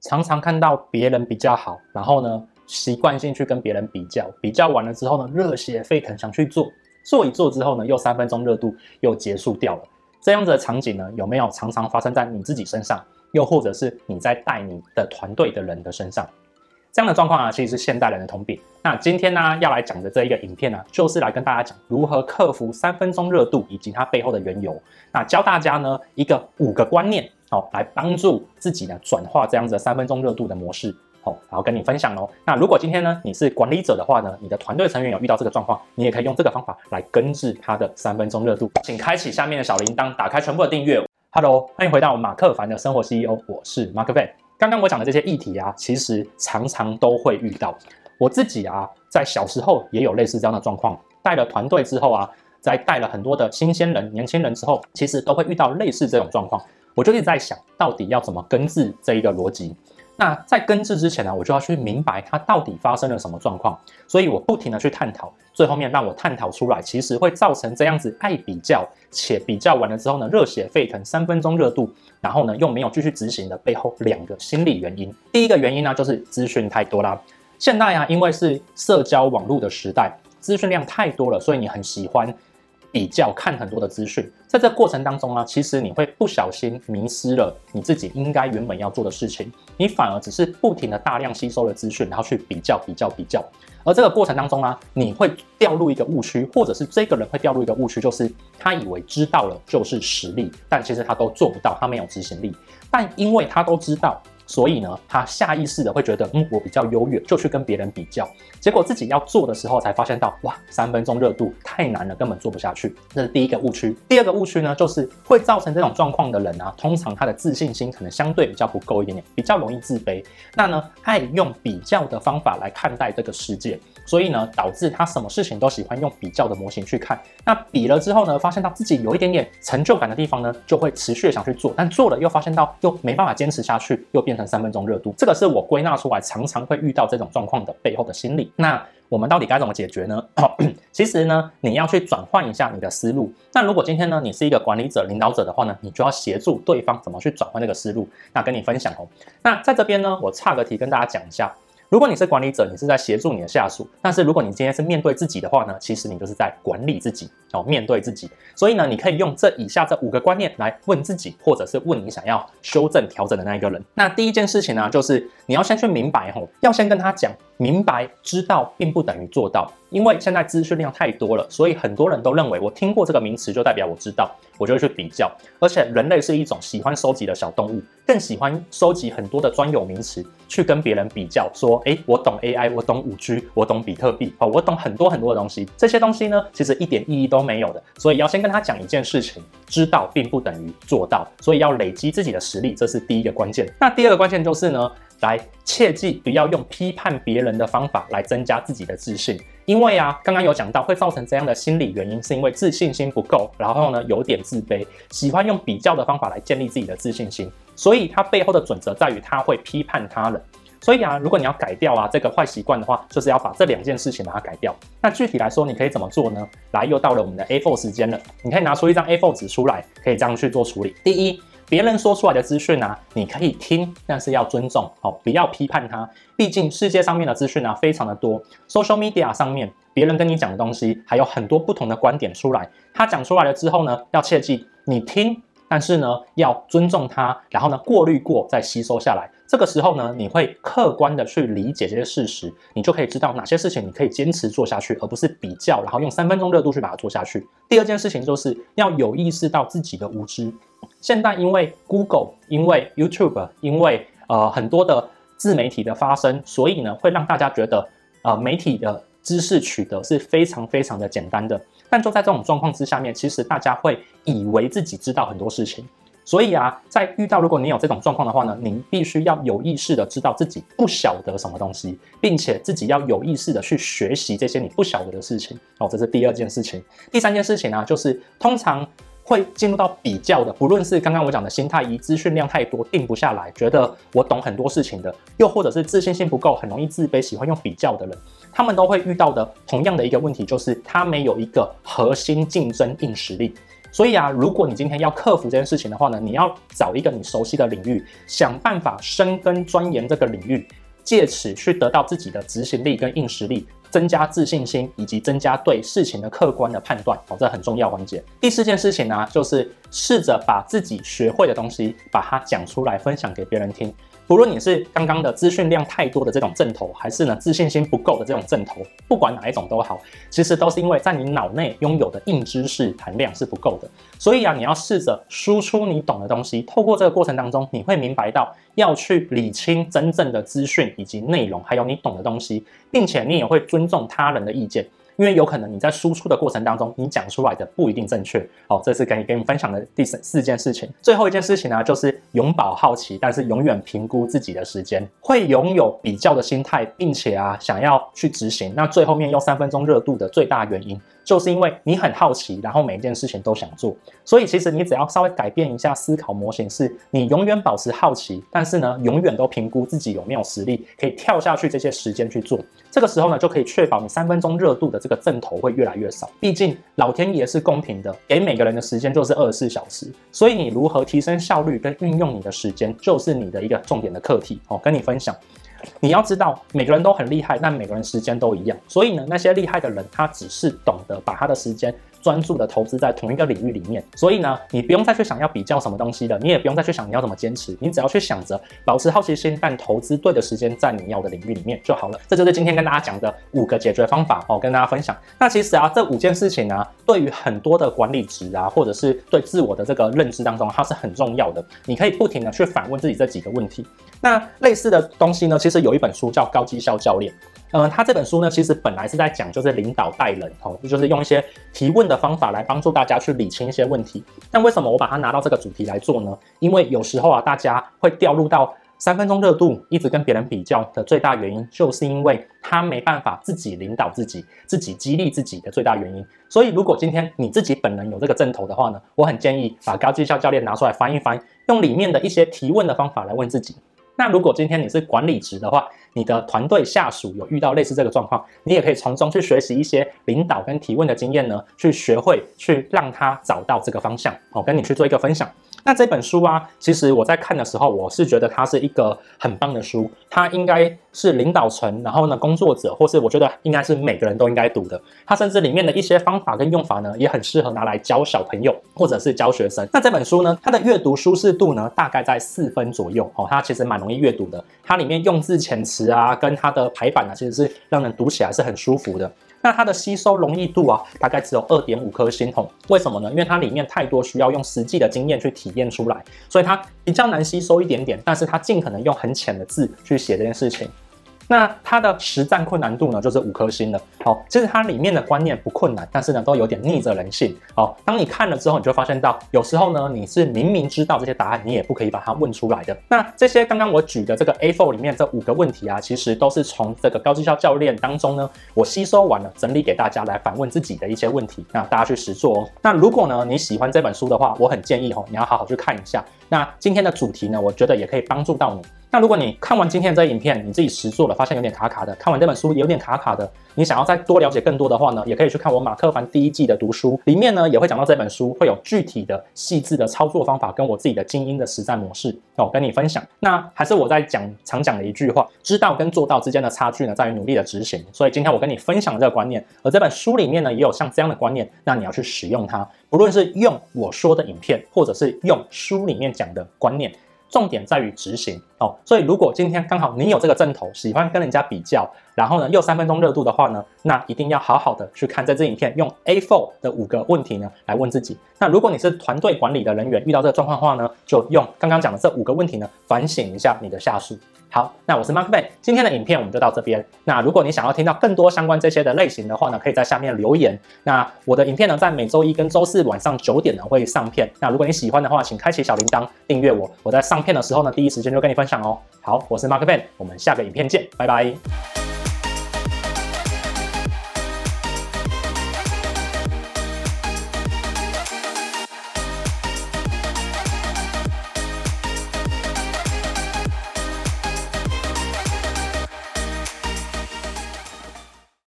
常常看到别人比较好，然后呢，习惯性去跟别人比较，比较完了之后呢，热血沸腾想去做，做一做之后呢，又三分钟热度又结束掉了。这样子的场景呢，有没有常常发生在你自己身上，又或者是你在带你的团队的人的身上？这样的状况啊，其实是现代人的通病。那今天呢，要来讲的这一个影片呢，就是来跟大家讲如何克服三分钟热度以及它背后的缘由。那教大家呢一个五个观念，好，来帮助自己呢转化这样子的三分钟热度的模式，好，然后跟你分享喽。那如果今天呢你是管理者的话呢，你的团队成员有遇到这个状况，你也可以用这个方法来根治他的三分钟热度。请开启下面的小铃铛，打开全部的订阅。Hello，欢迎回到马克凡的生活 CEO，我是马克凡。刚刚我讲的这些议题啊，其实常常都会遇到。我自己啊，在小时候也有类似这样的状况。带了团队之后啊，在带了很多的新鲜人、年轻人之后，其实都会遇到类似这种状况。我就一直在想，到底要怎么根治这一个逻辑？那在根治之前呢，我就要去明白它到底发生了什么状况。所以我不停地去探讨，最后面让我探讨出来，其实会造成这样子爱比较，且比较完了之后呢，热血沸腾，三分钟热度，然后呢又没有继续执行的背后两个心理原因。第一个原因呢，就是资讯太多啦。现在啊，因为是社交网络的时代，资讯量太多了，所以你很喜欢。比较看很多的资讯，在这过程当中呢，其实你会不小心迷失了你自己应该原本要做的事情，你反而只是不停的大量吸收了资讯，然后去比较比较比较，而这个过程当中呢，你会掉入一个误区，或者是这个人会掉入一个误区，就是他以为知道了就是实力，但其实他都做不到，他没有执行力，但因为他都知道。所以呢，他下意识的会觉得，嗯，我比较优越，就去跟别人比较。结果自己要做的时候，才发现到，哇，三分钟热度太难了，根本做不下去。这是第一个误区。第二个误区呢，就是会造成这种状况的人啊，通常他的自信心可能相对比较不够一点点，比较容易自卑。那呢，爱用比较的方法来看待这个世界。所以呢，导致他什么事情都喜欢用比较的模型去看。那比了之后呢，发现到自己有一点点成就感的地方呢，就会持续想去做。但做了又发现到又没办法坚持下去，又变三分钟热度。这个是我归纳出来常常会遇到这种状况的背后的心理。那我们到底该怎么解决呢？其实呢，你要去转换一下你的思路。那如果今天呢，你是一个管理者、领导者的话呢，你就要协助对方怎么去转换这个思路。那跟你分享哦。那在这边呢，我差个题跟大家讲一下。如果你是管理者，你是在协助你的下属；但是如果你今天是面对自己的话呢，其实你就是在管理自己哦，面对自己。所以呢，你可以用这以下这五个观念来问自己，或者是问你想要修正调整的那一个人。那第一件事情呢，就是你要先去明白吼，要先跟他讲，明白知道并不等于做到。因为现在资讯量太多了，所以很多人都认为我听过这个名词就代表我知道，我就会去比较。而且人类是一种喜欢收集的小动物，更喜欢收集很多的专有名词去跟别人比较，说，诶，我懂 AI，我懂 5G，我懂比特币，哦，我懂很多很多的东西。这些东西呢，其实一点意义都没有的。所以要先跟他讲一件事情，知道并不等于做到，所以要累积自己的实力，这是第一个关键。那第二个关键就是呢，来切记不要用批判别人的方法来增加自己的自信。因为啊，刚刚有讲到会造成这样的心理原因，是因为自信心不够，然后呢有点自卑，喜欢用比较的方法来建立自己的自信心，所以他背后的准则在于他会批判他人。所以啊，如果你要改掉啊这个坏习惯的话，就是要把这两件事情把它改掉。那具体来说，你可以怎么做呢？来，又到了我们的 A4 时间了，你可以拿出一张 A4 纸出来，可以这样去做处理。第一。别人说出来的资讯啊，你可以听，但是要尊重哦，不要批判他。毕竟世界上面的资讯啊，非常的多。Social media 上面，别人跟你讲的东西，还有很多不同的观点出来。他讲出来了之后呢，要切记，你听，但是呢，要尊重他，然后呢，过滤过再吸收下来。这个时候呢，你会客观的去理解这些事实，你就可以知道哪些事情你可以坚持做下去，而不是比较，然后用三分钟热度去把它做下去。第二件事情就是要有意识到自己的无知。现在因为 Google，因为 YouTube，因为呃很多的自媒体的发生，所以呢会让大家觉得呃媒体的知识取得是非常非常的简单的。但就在这种状况之下面，其实大家会以为自己知道很多事情。所以啊，在遇到如果你有这种状况的话呢，您必须要有意识的知道自己不晓得什么东西，并且自己要有意识的去学习这些你不晓得的事情。哦，这是第二件事情。第三件事情呢，就是通常。会进入到比较的，不论是刚刚我讲的心态一，资讯量太多，定不下来，觉得我懂很多事情的，又或者是自信心不够，很容易自卑，喜欢用比较的人，他们都会遇到的同样的一个问题，就是他没有一个核心竞争硬实力。所以啊，如果你今天要克服这件事情的话呢，你要找一个你熟悉的领域，想办法深耕钻研这个领域，借此去得到自己的执行力跟硬实力，增加自信心，以及增加对事情的客观的判断。哦，这很重要环节。第四件事情呢，就是试着把自己学会的东西，把它讲出来，分享给别人听。不论你是刚刚的资讯量太多的这种阵头，还是呢自信心不够的这种阵头，不管哪一种都好，其实都是因为在你脑内拥有的硬知识含量是不够的。所以啊，你要试着输出你懂的东西，透过这个过程当中，你会明白到要去理清真正的资讯以及内容，还有你懂的东西，并且你也会尊重他人的意见。因为有可能你在输出的过程当中，你讲出来的不一定正确。好，这是跟你跟你分享的第四四件事情。最后一件事情呢，就是永葆好奇，但是永远评估自己的时间，会拥有比较的心态，并且啊想要去执行。那最后面用三分钟热度的最大原因。就是因为你很好奇，然后每一件事情都想做，所以其实你只要稍微改变一下思考模型，是你永远保持好奇，但是呢，永远都评估自己有没有实力可以跳下去这些时间去做。这个时候呢，就可以确保你三分钟热度的这的阵头会越来越少。毕竟老天爷是公平的，给每个人的时间就是二十四小时，所以你如何提升效率跟运用你的时间，就是你的一个重点的课题。哦，跟你分享。你要知道，每个人都很厉害，但每个人时间都一样。所以呢，那些厉害的人，他只是懂得把他的时间专注的投资在同一个领域里面。所以呢，你不用再去想要比较什么东西了，你也不用再去想你要怎么坚持，你只要去想着保持好奇心，但投资对的时间在你要的领域里面就好了。这就是今天跟大家讲的五个解决方法哦，跟大家分享。那其实啊，这五件事情呢、对于很多的管理职啊，或者是对自我的这个认知当中，它是很重要的。你可以不停的去反问自己这几个问题。那类似的东西呢，其实有一本书叫《高绩效教练》。嗯，他这本书呢，其实本来是在讲就是领导带人哦，就是用一些提问的方法来帮助大家去理清一些问题。但为什么我把它拿到这个主题来做呢？因为有时候啊，大家会掉入到三分钟热度，一直跟别人比较的最大原因，就是因为他没办法自己领导自己，自己激励自己的最大原因。所以，如果今天你自己本人有这个阵头的话呢，我很建议把《高绩效教练》拿出来翻一翻，用里面的一些提问的方法来问自己。那如果今天你是管理职的话，你的团队下属有遇到类似这个状况，你也可以从中去学习一些领导跟提问的经验呢，去学会去让他找到这个方向。好，跟你去做一个分享。那这本书啊，其实我在看的时候，我是觉得它是一个很棒的书，它应该是领导层，然后呢，工作者，或是我觉得应该是每个人都应该读的。它甚至里面的一些方法跟用法呢，也很适合拿来教小朋友或者是教学生。那这本书呢，它的阅读舒适度呢，大概在四分左右哦，它其实蛮容易阅读的。它里面用字遣词啊，跟它的排版呢，其实是让人读起来是很舒服的。那它的吸收容易度啊，大概只有二点五颗星哦。为什么呢？因为它里面太多需要用实际的经验去体验出来，所以它比较难吸收一点点。但是它尽可能用很浅的字去写这件事情。那它的实战困难度呢，就是五颗星了。好，其实它里面的观念不困难，但是呢，都有点逆着人性。好，当你看了之后，你就发现到，有时候呢，你是明明知道这些答案，你也不可以把它问出来的。那这些刚刚我举的这个 A4 里面这五个问题啊，其实都是从这个高绩效教练当中呢，我吸收完了，整理给大家来反问自己的一些问题。那大家去实做哦。那如果呢，你喜欢这本书的话，我很建议哦，你要好好去看一下。那今天的主题呢，我觉得也可以帮助到你。那如果你看完今天这影片，你自己实做了，发现有点卡卡的，看完这本书有点卡卡的，你想要再多了解更多的话呢，也可以去看我马克凡第一季的读书，里面呢也会讲到这本书，会有具体的细致的操作方法，跟我自己的精英的实战模式哦，跟你分享。那还是我在讲常讲的一句话，知道跟做到之间的差距呢，在于努力的执行。所以今天我跟你分享这个观念，而这本书里面呢也有像这样的观念，那你要去使用它，不论是用我说的影片，或者是用书里面讲的观念。重点在于执行。哦，所以如果今天刚好你有这个阵头，喜欢跟人家比较，然后呢又三分钟热度的话呢，那一定要好好的去看这支影片，用 A4 的五个问题呢来问自己。那如果你是团队管理的人员，遇到这个状况的话呢，就用刚刚讲的这五个问题呢反省一下你的下属。好，那我是 Mark Ben，今天的影片我们就到这边。那如果你想要听到更多相关这些的类型的话呢，可以在下面留言。那我的影片呢，在每周一跟周四晚上九点呢会上片。那如果你喜欢的话，请开启小铃铛，订阅我。我在上片的时候呢，第一时间就跟你分享哦。好，我是 Mark Ben，我们下个影片见，拜拜。